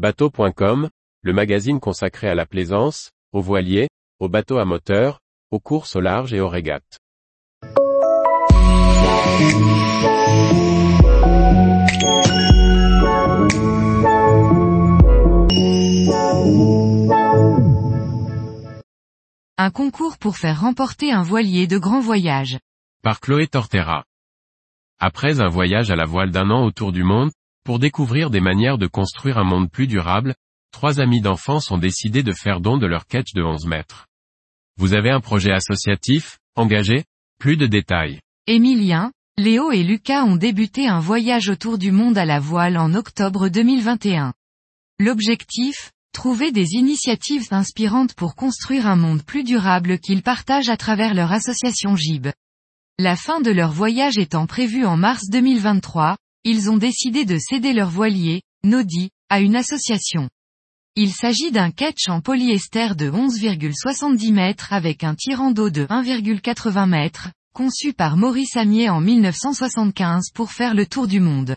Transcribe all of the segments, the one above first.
Bateau.com, le magazine consacré à la plaisance, aux voiliers, aux bateaux à moteur, aux courses au large et aux régates. Un concours pour faire remporter un voilier de grand voyage. Par Chloé Tortera. Après un voyage à la voile d'un an autour du monde, pour découvrir des manières de construire un monde plus durable, trois amis d'enfance ont décidé de faire don de leur catch de 11 mètres. Vous avez un projet associatif, engagé Plus de détails. Émilien, Léo et Lucas ont débuté un voyage autour du monde à la voile en octobre 2021. L'objectif Trouver des initiatives inspirantes pour construire un monde plus durable qu'ils partagent à travers leur association GIB. La fin de leur voyage étant prévue en mars 2023, ils ont décidé de céder leur voilier, Nodi, à une association. Il s'agit d'un catch en polyester de 11,70 mètres avec un tirant d'eau de 1,80 mètres, conçu par Maurice Amier en 1975 pour faire le tour du monde.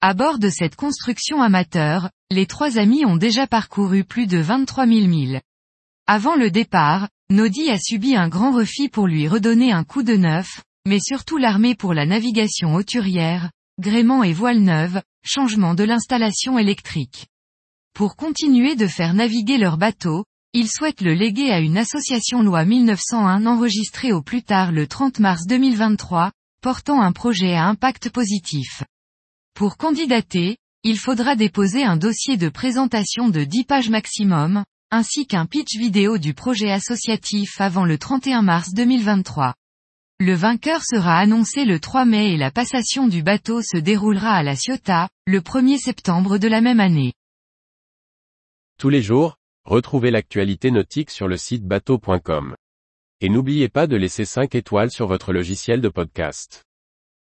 À bord de cette construction amateur, les trois amis ont déjà parcouru plus de 23 000 milles. Avant le départ, Nodi a subi un grand refit pour lui redonner un coup de neuf, mais surtout l'armée pour la navigation hauturière, gréement et voile neuve, changement de l'installation électrique. Pour continuer de faire naviguer leur bateau, ils souhaitent le léguer à une association loi 1901 enregistrée au plus tard le 30 mars 2023, portant un projet à impact positif. Pour candidater, il faudra déposer un dossier de présentation de 10 pages maximum, ainsi qu'un pitch vidéo du projet associatif avant le 31 mars 2023. Le vainqueur sera annoncé le 3 mai et la passation du bateau se déroulera à la Ciotat, le 1er septembre de la même année. Tous les jours, retrouvez l'actualité nautique sur le site bateau.com. Et n'oubliez pas de laisser 5 étoiles sur votre logiciel de podcast.